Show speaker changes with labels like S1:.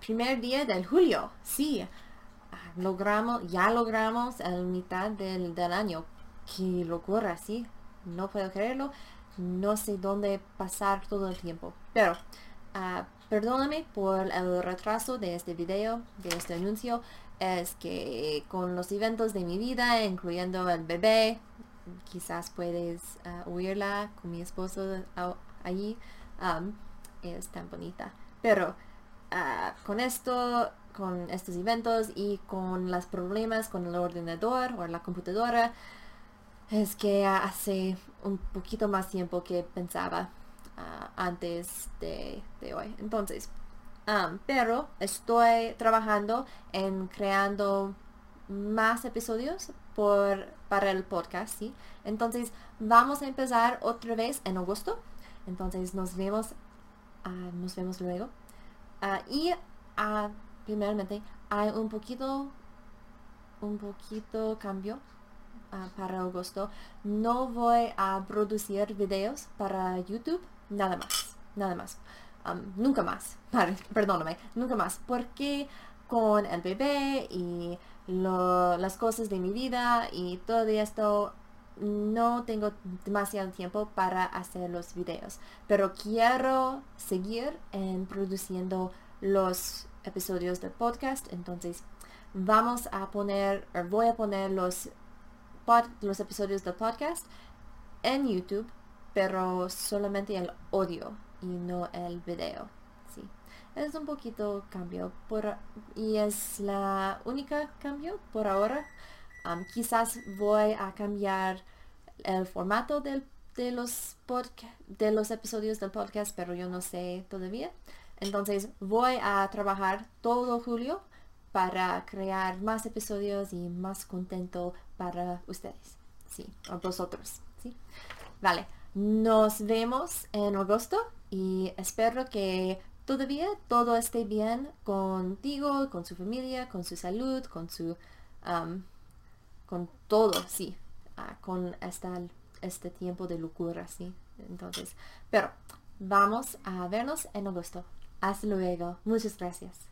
S1: primer día del julio. Sí, ah, logramos, ya logramos la mitad del, del año. Qué locura, sí. No puedo creerlo. No sé dónde pasar todo el tiempo. Pero, uh, perdóname por el retraso de este video, de este anuncio. Es que con los eventos de mi vida, incluyendo el bebé, quizás puedes uh, oírla con mi esposo allí. Um, es tan bonita. Pero uh, con esto, con estos eventos y con los problemas con el ordenador o la computadora, es que hace un poquito más tiempo que pensaba uh, antes de, hoy. Entonces, um, pero estoy trabajando en creando más episodios para el podcast, ¿sí? Entonces, vamos a empezar otra vez en agosto. Entonces, nos vemos, uh, nos vemos luego. Uh, y primeramente, hay un poquito, un poquito cambio Ah, para agosto no voy a producir videos para YouTube nada más nada más nunca más perdóname nunca más porque con el bebé y las cosas de mi vida y todo esto no tengo demasiado tiempo para hacer los videos pero quiero seguir en produciendo los episodios del podcast entonces vamos a poner voy a poner los los episodios del podcast en YouTube, pero solamente el audio y no el video. Sí. Es un poquito cambio por, y es la única cambio por ahora. Quizás voy a cambiar el formato de, los de los episodios del podcast, pero yo no sé todavía. Entonces voy a trabajar todo julio para crear más episodios y más contento para ustedes, sí, o vosotros, sí. Vale, nos vemos en agosto y espero que todavía todo esté bien contigo, con su familia, con su salud, con su, con todo, sí, ah, con este tiempo de locura, sí. Entonces, pero vamos a vernos en agosto. Hasta luego. Muchas gracias.